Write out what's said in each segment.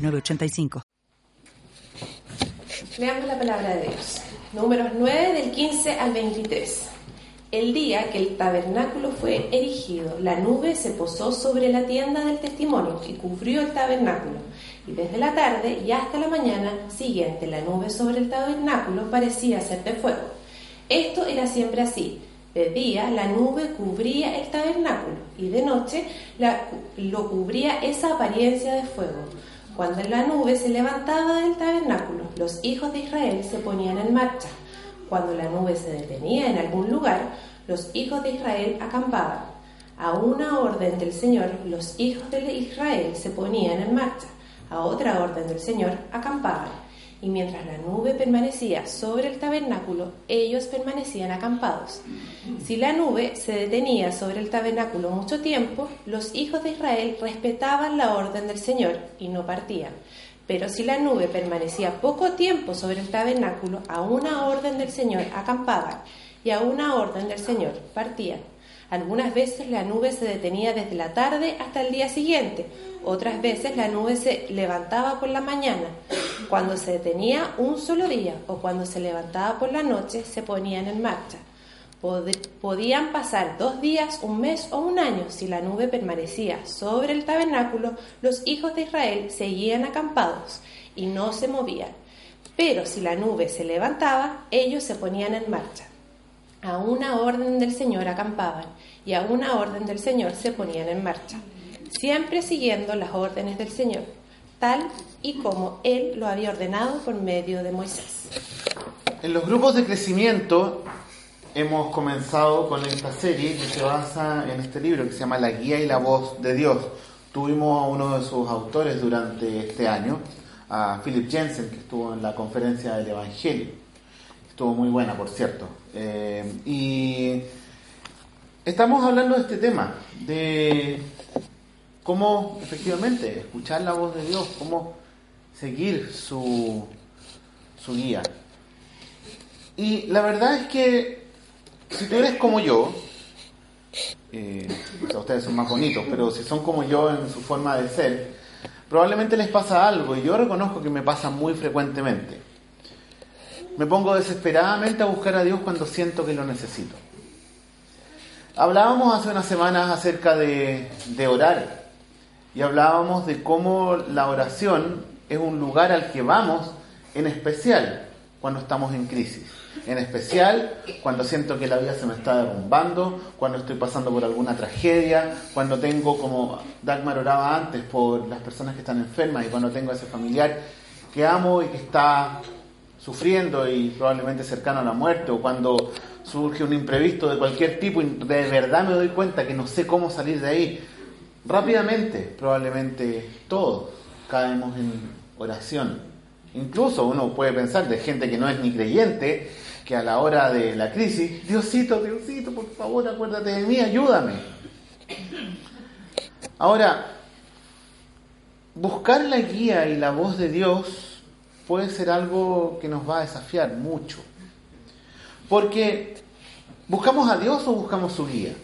985. Leamos la palabra de Dios. Números 9 del 15 al 23. El día que el tabernáculo fue erigido, la nube se posó sobre la tienda del testimonio y cubrió el tabernáculo. Y desde la tarde y hasta la mañana siguiente, la nube sobre el tabernáculo parecía ser de fuego. Esto era siempre así. De día la nube cubría el tabernáculo y de noche lo cubría esa apariencia de fuego. Cuando la nube se levantaba del tabernáculo, los hijos de Israel se ponían en marcha. Cuando la nube se detenía en algún lugar, los hijos de Israel acampaban. A una orden del Señor, los hijos de Israel se ponían en marcha. A otra orden del Señor, acampaban y mientras la nube permanecía sobre el tabernáculo, ellos permanecían acampados. Si la nube se detenía sobre el tabernáculo mucho tiempo, los hijos de Israel respetaban la orden del Señor y no partían. Pero si la nube permanecía poco tiempo sobre el tabernáculo, a una orden del Señor acampaban y a una orden del Señor partían. Algunas veces la nube se detenía desde la tarde hasta el día siguiente, otras veces la nube se levantaba por la mañana. Cuando se detenía un solo día o cuando se levantaba por la noche, se ponían en marcha. Podían pasar dos días, un mes o un año. Si la nube permanecía sobre el tabernáculo, los hijos de Israel seguían acampados y no se movían. Pero si la nube se levantaba, ellos se ponían en marcha. A una orden del Señor acampaban y a una orden del Señor se ponían en marcha, siempre siguiendo las órdenes del Señor, tal y como Él lo había ordenado por medio de Moisés. En los grupos de crecimiento hemos comenzado con esta serie que se basa en este libro que se llama La Guía y la Voz de Dios. Tuvimos a uno de sus autores durante este año, a Philip Jensen, que estuvo en la conferencia del Evangelio. Estuvo muy buena, por cierto. Eh, y estamos hablando de este tema, de cómo efectivamente escuchar la voz de Dios, cómo seguir su, su guía. Y la verdad es que si tú eres como yo, eh, ustedes son más bonitos, pero si son como yo en su forma de ser, probablemente les pasa algo y yo reconozco que me pasa muy frecuentemente me pongo desesperadamente a buscar a Dios cuando siento que lo necesito. Hablábamos hace unas semanas acerca de, orar y hablábamos de cómo la oración es un lugar al que vamos en especial cuando estamos en crisis. En especial cuando siento que la vida se me está derrumbando, cuando estoy pasando por alguna tragedia, cuando tengo, como Dagmar oraba antes, por las personas que están enfermas y cuando tengo a ese familiar que amo y que está sufriendo y probablemente cercano a la muerte, o cuando surge un imprevisto de cualquier tipo y de verdad me doy cuenta que no sé cómo salir de ahí, rápidamente probablemente todos caemos en oración. Incluso uno puede pensar de gente que no es ni creyente, que a la hora de la crisis, Diosito, Diosito, por favor, acuérdate de mí, ayúdame. Ahora, buscar la guía y la voz de Dios puede ser algo que nos va a desafiar mucho. Porque buscamos a Dios o buscamos su guía.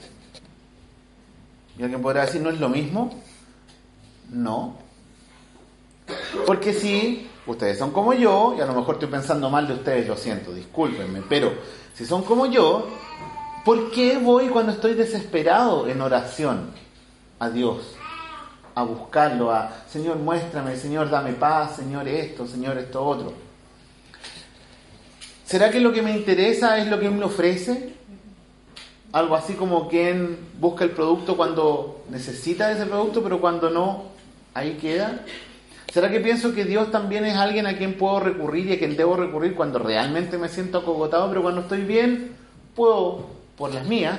Y alguien podrá decir, ¿no es lo mismo? No. Porque si ustedes son como yo, y a lo mejor estoy pensando mal de ustedes, lo siento, discúlpenme, pero si son como yo, ¿por qué voy cuando estoy desesperado en oración a Dios? A buscarlo, a Señor, muéstrame, Señor, dame paz, Señor, esto, Señor, esto, otro. ¿Será que lo que me interesa es lo que me ofrece? Algo así como quien busca el producto cuando necesita ese producto, pero cuando no, ahí queda. ¿Será que pienso que Dios también es alguien a quien puedo recurrir y a quien debo recurrir cuando realmente me siento acogotado, pero cuando estoy bien, puedo, por las mías,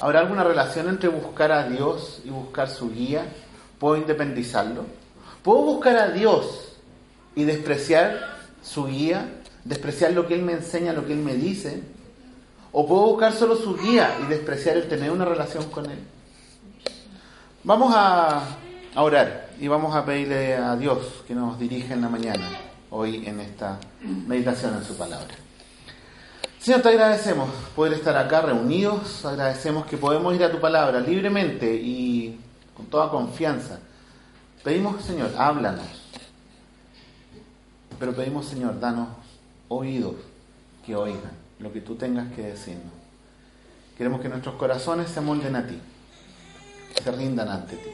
¿Habrá alguna relación entre buscar a Dios y buscar su guía? ¿Puedo independizarlo? ¿Puedo buscar a Dios y despreciar su guía? ¿Despreciar lo que Él me enseña, lo que Él me dice? ¿O puedo buscar solo su guía y despreciar el tener una relación con Él? Vamos a, orar y vamos a pedirle a Dios que nos dirija en la mañana, hoy en esta meditación en su palabra. Señor, te agradecemos poder estar acá reunidos, agradecemos que podemos ir a tu palabra libremente y con toda confianza. Pedimos, Señor, háblanos, pero pedimos, Señor, danos oídos que oigan lo que tú tengas que decirnos. Queremos que nuestros corazones se molden a ti, se rindan ante ti.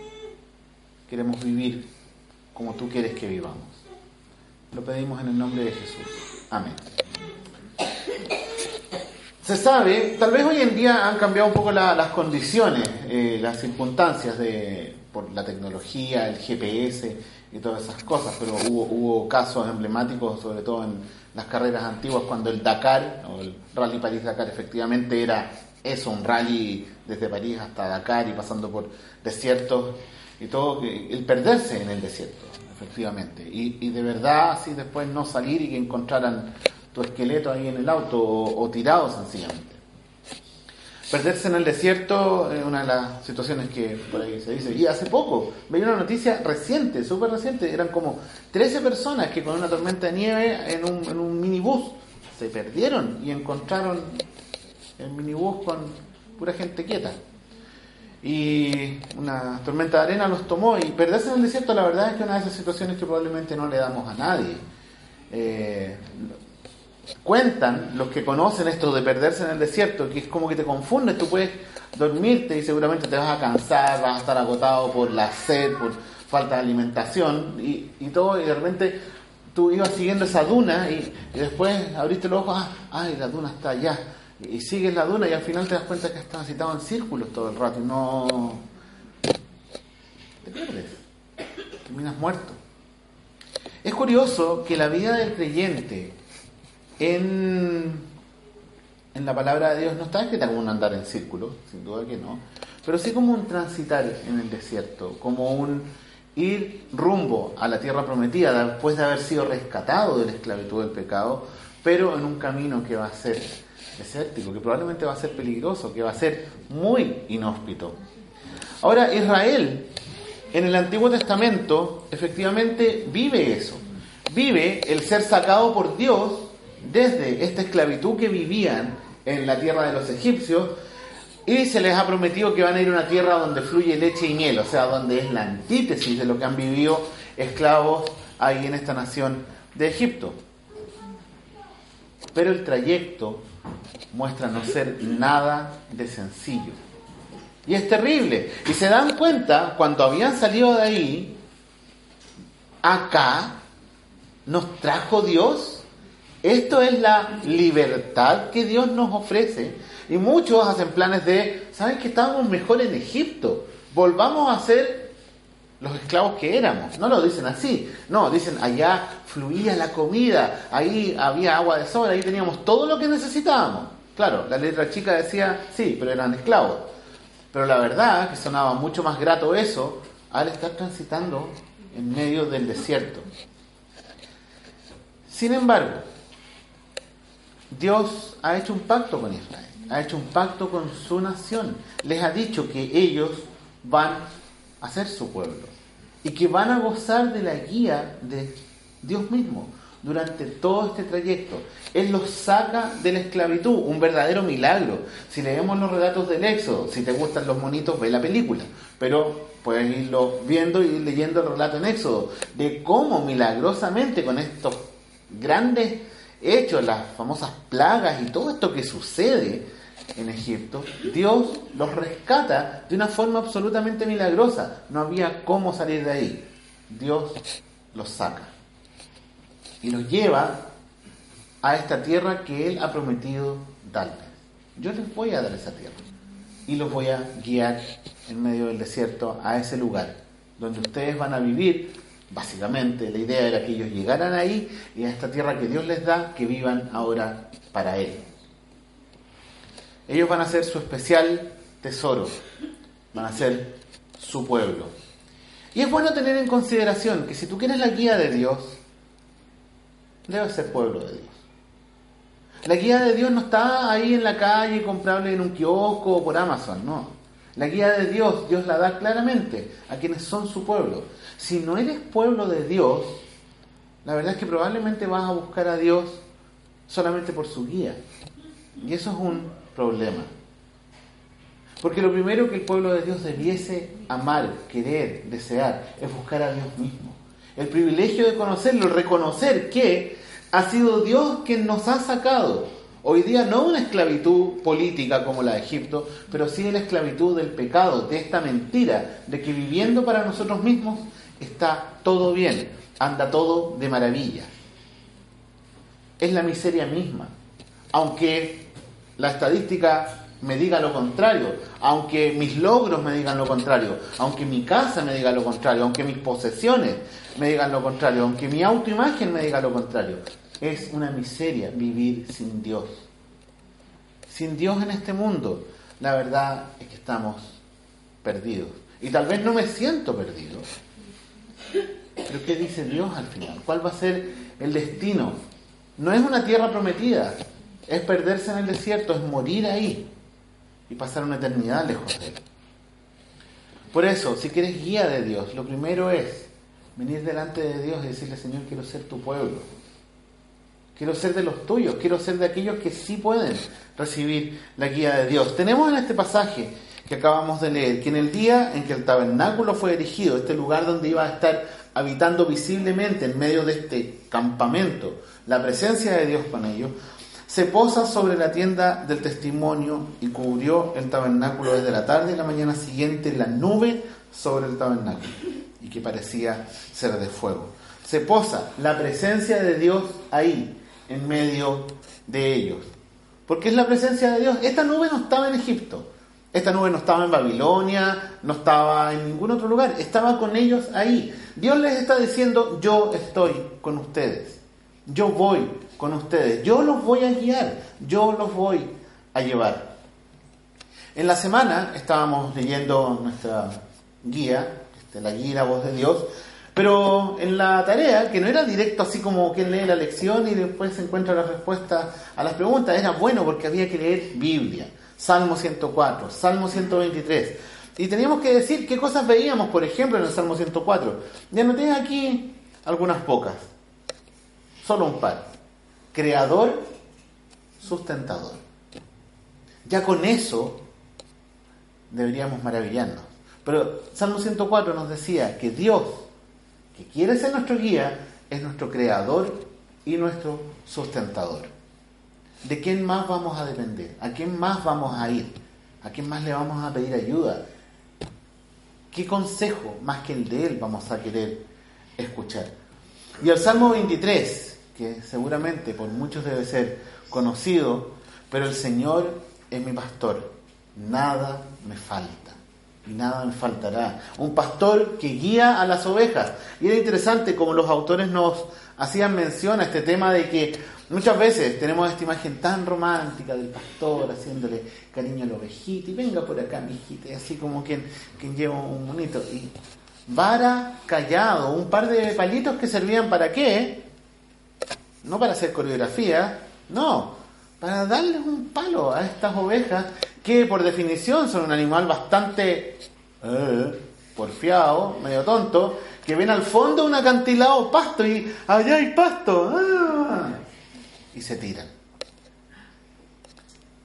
Queremos vivir como tú quieres que vivamos. Lo pedimos en el nombre de Jesús. Amén. Se sabe, tal vez hoy en día han cambiado un poco las condiciones, eh, las circunstancias de, por la tecnología, el GPS y todas esas cosas, pero hubo, hubo casos emblemáticos, sobre todo en las carreras antiguas, cuando el Dakar, o el Rally París-Dakar, efectivamente era eso, un rally desde París hasta Dakar y pasando por desiertos y todo, el perderse en el desierto, efectivamente, y, y de verdad así después no salir y que encontraran tu esqueleto ahí en el auto o, tirado sencillamente. Perderse en el desierto es una de las situaciones que por ahí se dice. Y hace poco, veía una noticia reciente, súper reciente, eran como 13 personas que con una tormenta de nieve en un, en un minibús se perdieron y encontraron el minibús con pura gente quieta. Y una tormenta de arena los tomó y perderse en el desierto la verdad es que una de esas situaciones que probablemente no le damos a nadie. Eh, cuentan los que conocen esto de perderse en el desierto, que es como que te confundes, tú puedes dormirte y seguramente te vas a cansar, vas a estar agotado por la sed, por falta de alimentación y, todo, y de repente tú ibas siguiendo esa duna y, después abriste los ojos, ah, ay, la duna está allá, y, sigues la duna y al final te das cuenta que estás citado en círculos todo el rato y no... te pierdes, terminas muerto. Es curioso que la vida del creyente en, la palabra de Dios no está escrita como un andar en círculo, sin duda que no, pero sí como un transitar en el desierto, como un ir rumbo a la tierra prometida después de haber sido rescatado de la esclavitud del pecado, pero en un camino que va a ser desértico, que probablemente va a ser peligroso, que va a ser muy inhóspito. Ahora, Israel en el Antiguo Testamento efectivamente vive eso, vive el ser sacado por Dios desde esta esclavitud que vivían en la tierra de los egipcios y se les ha prometido que van a ir a una tierra donde fluye leche y miel, o sea, donde es la antítesis de lo que han vivido esclavos ahí en esta nación de Egipto. Pero el trayecto muestra no ser nada de sencillo. Y es terrible. Y se dan cuenta, cuando habían salido de ahí, acá nos trajo Dios esto es la libertad que Dios nos ofrece. Y muchos hacen planes de, ¿saben que estábamos mejor en Egipto? Volvamos a ser los esclavos que éramos. No lo dicen así. No, dicen, allá fluía la comida, ahí había agua de sobra, ahí teníamos todo lo que necesitábamos. Claro, la letra chica decía, sí, pero eran esclavos. Pero la verdad que sonaba mucho más grato eso al estar transitando en medio del desierto. Sin embargo, Dios ha hecho un pacto con Israel, ha hecho un pacto con su nación. Les ha dicho que ellos van a ser su pueblo y que van a gozar de la guía de Dios mismo durante todo este trayecto. Él los saca de la esclavitud, un verdadero milagro. Si leemos los relatos del Éxodo, si te gustan los monitos, ve la película, pero puedes irlo viendo y leyendo el relato en Éxodo, de cómo milagrosamente con estos grandes hecho las famosas plagas y todo esto que sucede en Egipto, Dios los rescata de una forma absolutamente milagrosa. No había cómo salir de ahí. Dios los saca y los lleva a esta tierra que Él ha prometido darles. Yo les voy a dar esa tierra y los voy a guiar en medio del desierto a ese lugar donde ustedes van a vivir Básicamente la idea era que ellos llegaran ahí y a esta tierra que Dios les da, que vivan ahora para Él. Ellos van a ser su especial tesoro, van a ser su pueblo. Y es bueno tener en consideración que si tú quieres la guía de Dios, debes ser pueblo de Dios. La guía de Dios no está ahí en la calle comprable en un kiosco o por Amazon, no. La guía de Dios, Dios la da claramente a quienes son su pueblo. Si no eres pueblo de Dios, la verdad es que probablemente vas a buscar a Dios solamente por su guía. Y eso es un problema. Porque lo primero que el pueblo de Dios debiese amar, querer, desear, es buscar a Dios mismo. El privilegio de conocerlo, reconocer que ha sido Dios quien nos ha sacado. Hoy día no una esclavitud política como la de Egipto, pero sí la esclavitud del pecado, de esta mentira, de que viviendo para nosotros mismos está todo bien, anda todo de maravilla. Es la miseria misma. Aunque la estadística me diga lo contrario, aunque mis logros me digan lo contrario, aunque mi casa me diga lo contrario, aunque mis posesiones me digan lo contrario, aunque mi autoimagen me diga lo contrario. Es una miseria vivir sin Dios. Sin Dios en este mundo, la verdad es que estamos perdidos. Y tal vez no me siento perdido. Pero ¿qué dice Dios al final? ¿Cuál va a ser el destino? No es una tierra prometida, es perderse en el desierto, es morir ahí y pasar una eternidad lejos de Él. Por eso, si quieres guía de Dios, lo primero es venir delante de Dios y decirle, Señor, quiero ser tu pueblo. Quiero ser de los tuyos, quiero ser de aquellos que sí pueden recibir la guía de Dios. Tenemos en este pasaje que acabamos de leer que en el día en que el tabernáculo fue erigido, este lugar donde iba a estar habitando visiblemente en medio de este campamento, la presencia de Dios con ellos, se posa sobre la tienda del testimonio y cubrió el tabernáculo desde la tarde y la mañana siguiente la nube sobre el tabernáculo y que parecía ser de fuego. Se posa la presencia de Dios ahí, en medio de ellos. Porque es la presencia de Dios. Esta nube no estaba en Egipto. Esta nube no estaba en Babilonia, no estaba en ningún otro lugar, estaba con ellos ahí. Dios les está diciendo, yo estoy con ustedes, yo voy con ustedes, yo los voy a guiar, yo los voy a llevar. En la semana estábamos leyendo nuestra guía, este, la guía La Voz de Dios, pero en la tarea, que no era directo así como quien lee la lección y después se encuentra la respuesta a las preguntas, era bueno porque había que leer Biblia. Salmo 104, Salmo 123. Y teníamos que decir qué cosas veíamos, por ejemplo, en el Salmo 104. Y anoté aquí algunas pocas, solo un par. Creador, sustentador. Ya con eso deberíamos maravillarnos. Pero Salmo 104 nos decía que Dios, que quiere ser nuestro guía, es nuestro creador y nuestro sustentador. ¿De quién más vamos a depender? ¿A quién más vamos a ir? ¿A quién más le vamos a pedir ayuda? ¿Qué consejo más que el de Él vamos a querer escuchar? Y el Salmo 23, que seguramente por muchos debe ser conocido, pero el Señor es mi pastor, nada me falta y nada me faltará. Un pastor que guía a las ovejas. Y era interesante como los autores nos hacían mención a este tema de que muchas veces tenemos esta imagen tan romántica del pastor haciéndole cariño a la ovejita y venga por acá, mi hijita, y así como quien, quien lleva un monito. Y vara, callado, un par de palitos que servían para qué? No para hacer coreografía, no, para darles un palo a estas ovejas que por definición son un animal bastante eh, porfiado, medio tonto, que ven al fondo un acantilado pasto y allá hay pasto. Ah, y se tiran.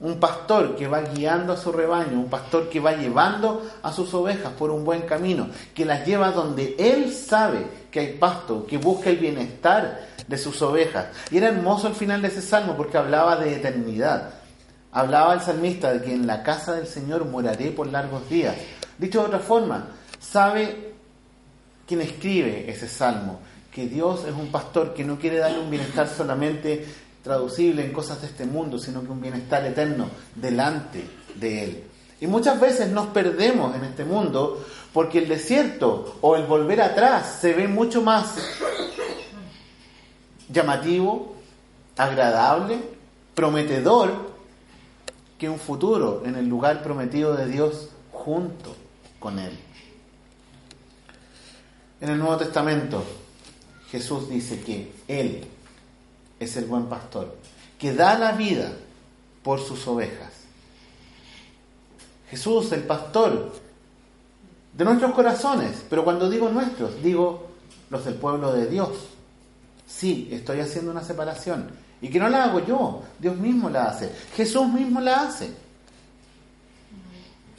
Un pastor que va guiando a su rebaño, un pastor que va llevando a sus ovejas por un buen camino, que las lleva donde él sabe que hay pasto, que busca el bienestar de sus ovejas. Y era hermoso el final de ese salmo porque hablaba de eternidad. Hablaba el salmista de que en la casa del Señor moraré por largos días. Dicho de otra forma, sabe quien escribe ese salmo que Dios es un pastor que no quiere darle un bienestar solamente traducible en cosas de este mundo, sino que un bienestar eterno delante de Él. Y muchas veces nos perdemos en este mundo porque el desierto o el volver atrás se ve mucho más llamativo, agradable, prometedor que un futuro en el lugar prometido de Dios junto con Él. En el Nuevo Testamento, Jesús dice que Él es el buen pastor, que da la vida por sus ovejas. Jesús, el pastor de nuestros corazones, pero cuando digo nuestros, digo los del pueblo de Dios. Sí, estoy haciendo una separación. Y que no la hago yo, Dios mismo la hace, Jesús mismo la hace.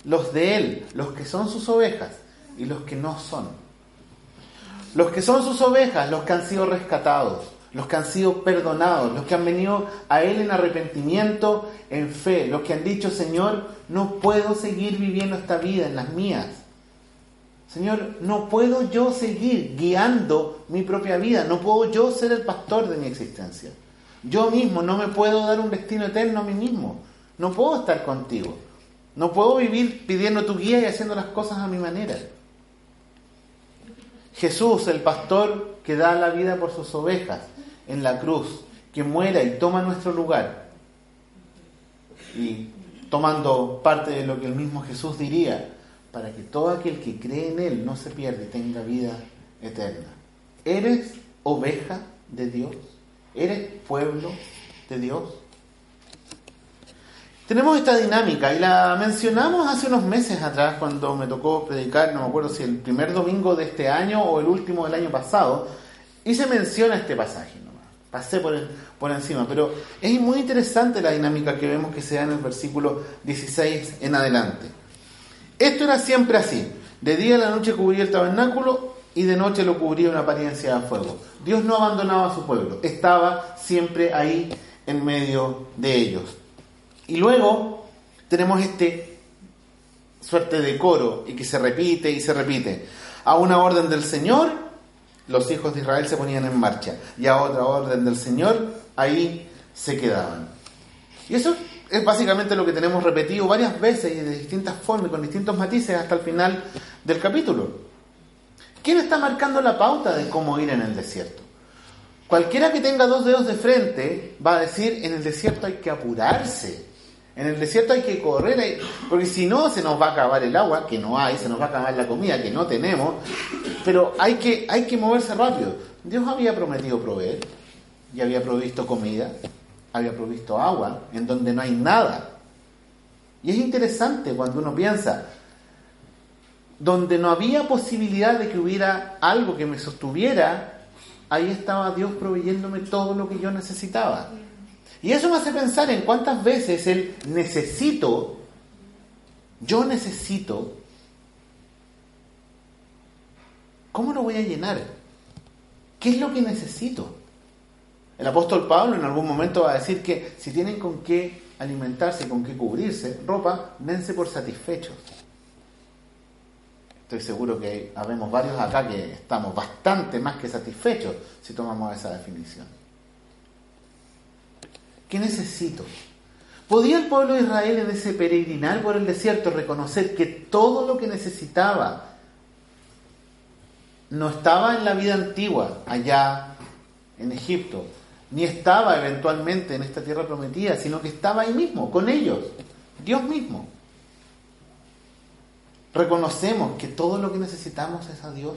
Los de Él, los que son sus ovejas y los que no son. Los que son sus ovejas, los que han sido rescatados, los que han sido perdonados, los que han venido a Él en arrepentimiento, en fe, los que han dicho, Señor, no puedo seguir viviendo esta vida en las mías. Señor, no puedo yo seguir guiando mi propia vida, no puedo yo ser el pastor de mi existencia. Yo mismo no me puedo dar un destino eterno a mí mismo, no puedo estar contigo, no puedo vivir pidiendo tu guía y haciendo las cosas a mi manera. Jesús, el pastor que da la vida por sus ovejas en la cruz, que muera y toma nuestro lugar. Y tomando parte de lo que el mismo Jesús diría, para que todo aquel que cree en Él no se pierda y tenga vida eterna. ¿Eres oveja de Dios? ¿Eres pueblo de Dios? Tenemos esta dinámica y la mencionamos hace unos meses atrás cuando me tocó predicar, no me acuerdo si el primer domingo de este año o el último del año pasado, y se menciona este pasaje. Pasé por, por encima, pero es muy interesante la dinámica que vemos que se da en el versículo 16 en adelante. Esto era siempre así. De día la noche cubría el tabernáculo y de noche lo cubría una apariencia de fuego. Dios no abandonaba a su pueblo, estaba siempre ahí en medio de ellos. Y luego tenemos este suerte de coro y que se repite y se repite. A una orden del Señor, los hijos de Israel se ponían en marcha. Y a otra orden del Señor, ahí se quedaban. Y eso es básicamente lo que tenemos repetido varias veces y de distintas formas, con distintos matices hasta el final del capítulo. ¿Quién está marcando la pauta de cómo ir en el desierto? Cualquiera que tenga dos dedos de frente va a decir, en el desierto hay que apurarse, en el desierto hay que correr, porque si no se nos va a acabar el agua, que no hay, se nos va a acabar la comida, que no tenemos, pero hay que, hay que moverse rápido. Dios había prometido proveer y había provisto comida, había provisto agua, en donde no hay nada. Y es interesante cuando uno piensa, donde no había posibilidad de que hubiera algo que me sostuviera, ahí estaba Dios proveyéndome todo lo que yo necesitaba. Y eso me hace pensar en cuántas veces el necesito, yo necesito, ¿cómo lo voy a llenar? ¿Qué es lo que necesito? El apóstol Pablo en algún momento va a decir que si tienen con qué alimentarse, con qué cubrirse, ropa, dense por satisfechos. Estoy seguro que habemos varios acá que estamos bastante más que satisfechos si tomamos esa definición. ¿Qué necesito? ¿Podía el pueblo de Israel en ese peregrinar por el desierto reconocer que todo lo que necesitaba no estaba en la vida antigua, allá en Egipto, ni estaba eventualmente en esta tierra prometida, sino que estaba ahí mismo, con ellos, Dios mismo. Reconocemos que todo lo que necesitamos es a Dios.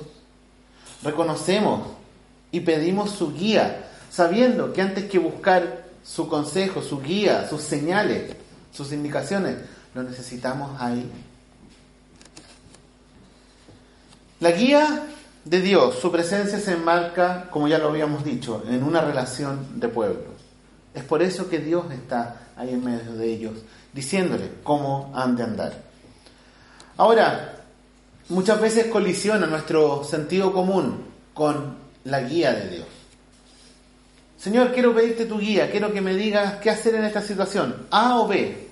Reconocemos y pedimos su guía, sabiendo que antes que buscar su consejo, su guía, sus señales, sus indicaciones, lo necesitamos ahí. La guía de Dios, su presencia se enmarca, como ya lo habíamos dicho, en una relación de pueblo. Es por eso que Dios está ahí en medio de ellos, diciéndole cómo han de andar. Ahora, muchas veces colisiona nuestro sentido común con la guía de Dios. Señor, quiero pedirte tu guía, quiero que me digas qué hacer en esta situación, A o B.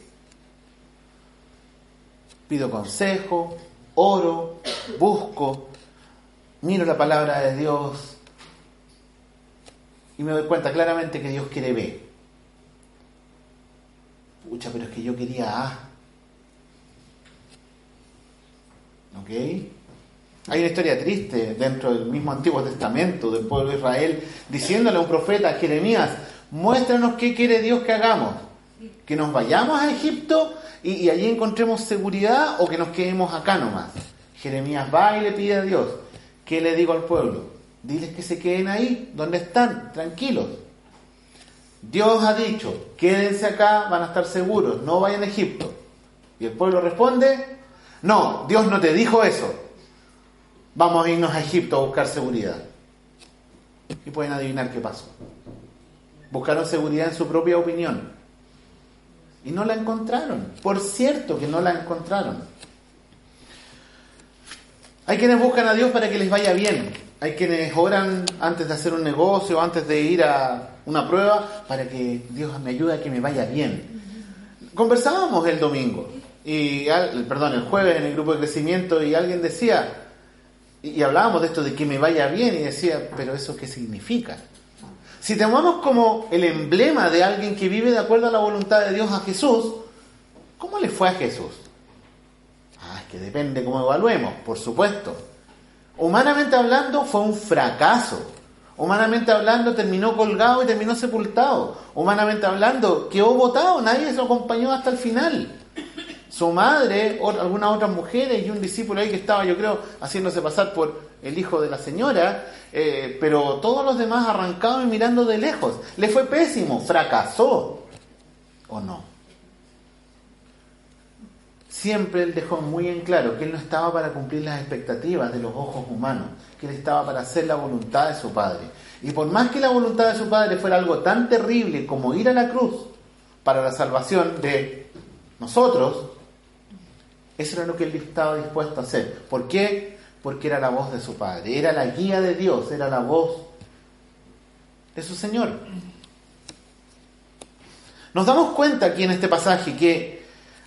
Pido consejo, oro, busco, miro la palabra de Dios y me doy cuenta claramente que Dios quiere B. Pucha, pero es que yo quería A. ¿Ok? Hay una historia triste dentro del mismo Antiguo Testamento del pueblo de Israel diciéndole a un profeta, Jeremías, muéstranos qué quiere Dios que hagamos. Que nos vayamos a Egipto y, allí encontremos seguridad o que nos quedemos acá nomás. Jeremías va y le pide a Dios, ¿Qué le digo al pueblo? Diles que se queden ahí, donde están, tranquilos. Dios ha dicho, quédense acá, van a estar seguros, no vayan a Egipto. Y el pueblo responde, no, Dios no te dijo eso. Vamos a irnos a Egipto a buscar seguridad. Y pueden adivinar qué pasó. Buscaron seguridad en su propia opinión. Y no la encontraron. Por cierto que no la encontraron. Hay quienes buscan a Dios para que les vaya bien. Hay quienes oran antes de hacer un negocio, antes de ir a una prueba, para que Dios me ayude a que me vaya bien. Conversábamos el domingo, y perdón, el jueves en el grupo de crecimiento, y alguien decía, y hablábamos de esto de que me vaya bien, y decía, pero ¿eso qué significa? Si tomamos como el emblema de alguien que vive de acuerdo a la voluntad de Dios a Jesús, ¿cómo le fue a Jesús? Ah, es que depende cómo evaluemos, por supuesto. Humanamente hablando, fue un fracaso. Humanamente hablando, terminó colgado y terminó sepultado. Humanamente hablando, quedó votado, nadie se acompañó hasta el final. Su madre, algunas otras mujeres y un discípulo ahí que estaba, yo creo, haciéndose pasar por el hijo de la señora, eh, pero todos los demás arrancaban y mirando de lejos. Le fue pésimo, fracasó. ¿O no? Siempre él dejó muy en claro que él no estaba para cumplir las expectativas de los ojos humanos, que él estaba para hacer la voluntad de su Padre. Y por más que la voluntad de su Padre fuera algo tan terrible como ir a la cruz para la salvación de nosotros, eso era lo que él estaba dispuesto a hacer. ¿Por qué? Porque era la voz de su Padre, era la guía de Dios, era la voz de su Señor. Nos damos cuenta aquí en este pasaje que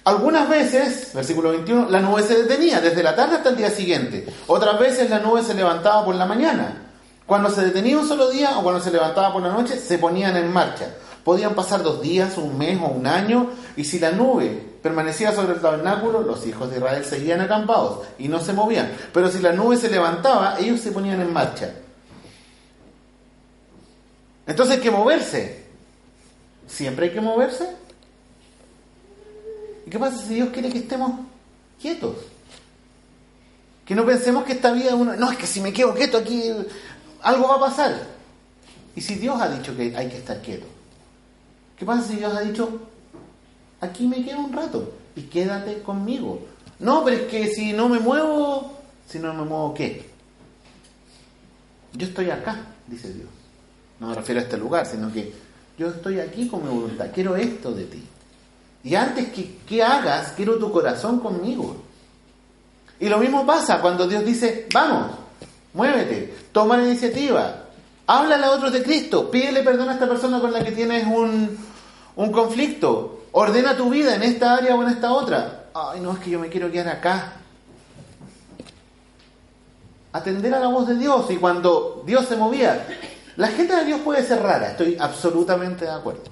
algunas veces, versículo 21, la nube se detenía desde la tarde hasta el día siguiente. Otras veces la nube se levantaba por la mañana. Cuando se detenía un solo día o cuando se levantaba por la noche, se ponían en marcha. Podían pasar dos días, un mes o un año, y si la nube permanecía sobre el tabernáculo, los hijos de Israel seguían acampados y no se movían. Pero si la nube se levantaba, ellos se ponían en marcha. Entonces hay que moverse. ¿Siempre hay que moverse? ¿Y qué pasa si Dios quiere que estemos quietos? Que no pensemos que esta vida uno, no, es que si me quedo quieto aquí algo va a pasar. ¿Y si Dios ha dicho que hay que estar quieto? ¿Qué pasa si Dios ha dicho, aquí me quedo un rato y quédate conmigo? No, pero es que si no me muevo, si no me muevo, ¿qué? Yo estoy acá, dice Dios. No me refiero a este lugar, sino que yo estoy aquí con mi voluntad, quiero esto de ti. Y antes que, que hagas, quiero tu corazón conmigo. Y lo mismo pasa cuando Dios dice, vamos, muévete, toma la iniciativa, háblale a otros de Cristo, pídele perdón a esta persona con la que tienes un, un conflicto, ordena tu vida en esta área o en esta otra. Ay, no, es que yo me quiero quedar acá. Atender a la voz de Dios y cuando Dios se movía, la gente de Dios puede ser rara, estoy absolutamente de acuerdo.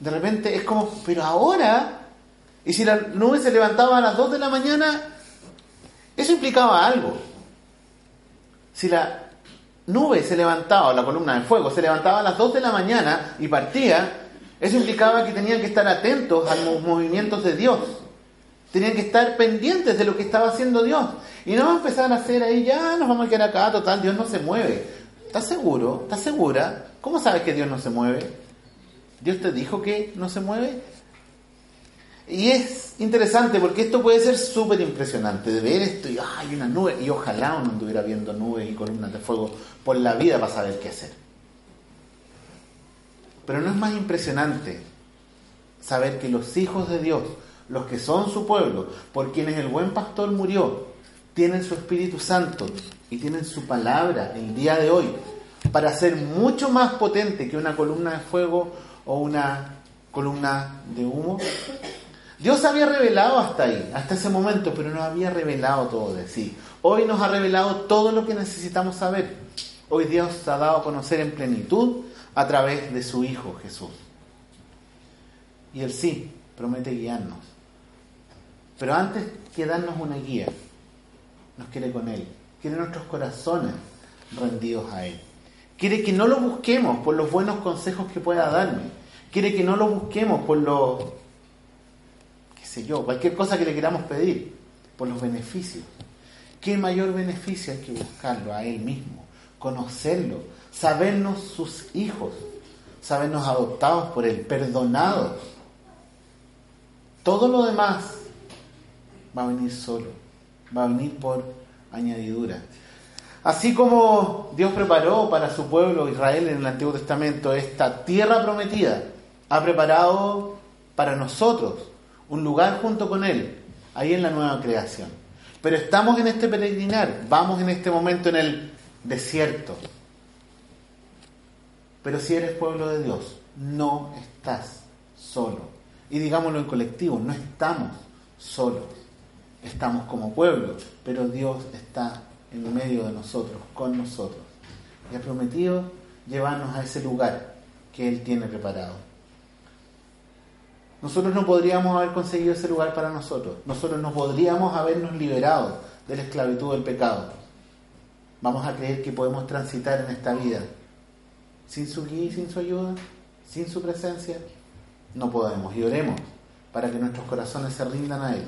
De repente es como, pero ahora, y si la nube se levantaba a las 2 de la mañana, eso implicaba algo. Si la nube se levantaba, la columna de fuego, se levantaba a las 2 de la mañana y partía, eso implicaba que tenían que estar atentos a los movimientos de Dios. Tenían que estar pendientes de lo que estaba haciendo Dios. Y no empezar a hacer ahí, ya nos vamos a quedar acá, total, Dios no se mueve. ¿Estás seguro? ¿Estás segura? ¿Cómo sabes que Dios no se mueve? ¿Dios te dijo que no se mueve? Y es interesante porque esto puede ser súper impresionante de ver esto y hay una nube y ojalá uno anduviera viendo nubes y columnas de fuego por la vida para saber qué hacer. Pero no es más impresionante saber que los hijos de Dios, los que son su pueblo, por quienes el buen pastor murió, tienen su Espíritu Santo y tienen su palabra el día de hoy para ser mucho más potente que una columna de fuego o una columna de humo. Dios había revelado hasta ahí, hasta ese momento, pero no había revelado todo de sí. Hoy nos ha revelado todo lo que necesitamos saber. Hoy Dios ha dado a conocer en plenitud a través de su Hijo Jesús. Y Él sí promete guiarnos. Pero antes que darnos una guía, nos quiere con Él. Quiere nuestros corazones rendidos a Él. Quiere que no lo busquemos por los buenos consejos que pueda darme. Quiere que no lo busquemos por los, qué sé yo, cualquier cosa que le queramos pedir, por los beneficios. ¿Qué mayor beneficio hay que buscarlo a Él mismo? Conocerlo, sabernos sus hijos, sabernos adoptados por Él, perdonados. Todo lo demás va a venir solo, va a venir por añadidura. Así como Dios preparó para su pueblo Israel en el Antiguo Testamento esta tierra prometida, ha preparado para nosotros un lugar junto con Él, ahí en la nueva creación. Pero estamos en este peregrinar, vamos en este momento en el desierto. Pero si eres pueblo de Dios, no estás solo. Y digámoslo en colectivo, no estamos solos. Estamos como pueblo, pero Dios está en medio de nosotros, con nosotros. Y ha prometido llevarnos a ese lugar que Él tiene preparado. Nosotros no podríamos haber conseguido ese lugar para nosotros. Nosotros no podríamos habernos liberado de la esclavitud del pecado. Vamos a creer que podemos transitar en esta vida sin su guía y sin su ayuda, sin su presencia. No podemos. Y oremos para que nuestros corazones se rindan a Él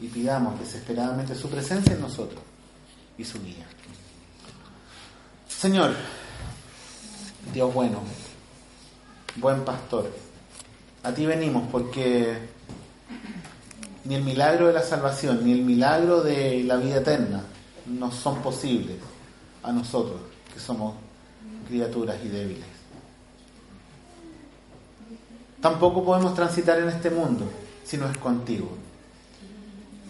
y pidamos desesperadamente su presencia en nosotros y su guía. Señor, Dios bueno, buen pastor, a ti venimos porque ni el milagro de la salvación ni el milagro de la vida eterna no son posibles a nosotros que somos criaturas y débiles. Tampoco podemos transitar en este mundo si no es contigo.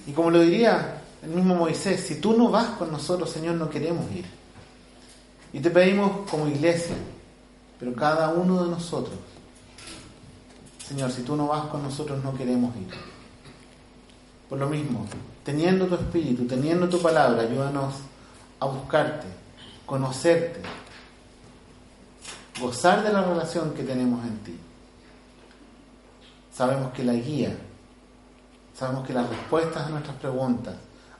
Y como lo diría el mismo Moisés, si tú no vas con nosotros, Señor, no queremos ir. Y te pedimos como iglesia, pero cada uno de nosotros, Señor, si tú no vas con nosotros, no queremos ir. Por lo mismo, teniendo tu espíritu, teniendo tu palabra, ayúdanos a buscarte, conocerte, gozar de la relación que tenemos en ti. Sabemos que la guía, sabemos que las respuestas a nuestras preguntas,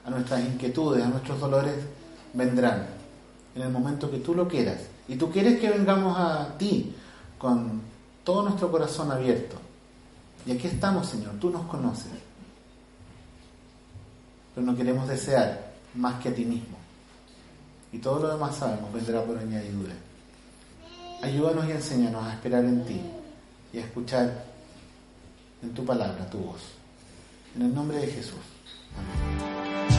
a nuestras inquietudes, a nuestros dolores, vendrán en el momento que tú lo quieras. Y tú quieres que vengamos a ti con todo nuestro corazón abierto. Y aquí estamos, Señor, tú nos conoces. Pero no queremos desear más que a ti mismo. Y todo lo demás sabemos vendrá por añadidura. Ayúdanos y enséñanos a esperar en ti y a escuchar en tu palabra, tu voz. En el nombre de Jesús. Amén.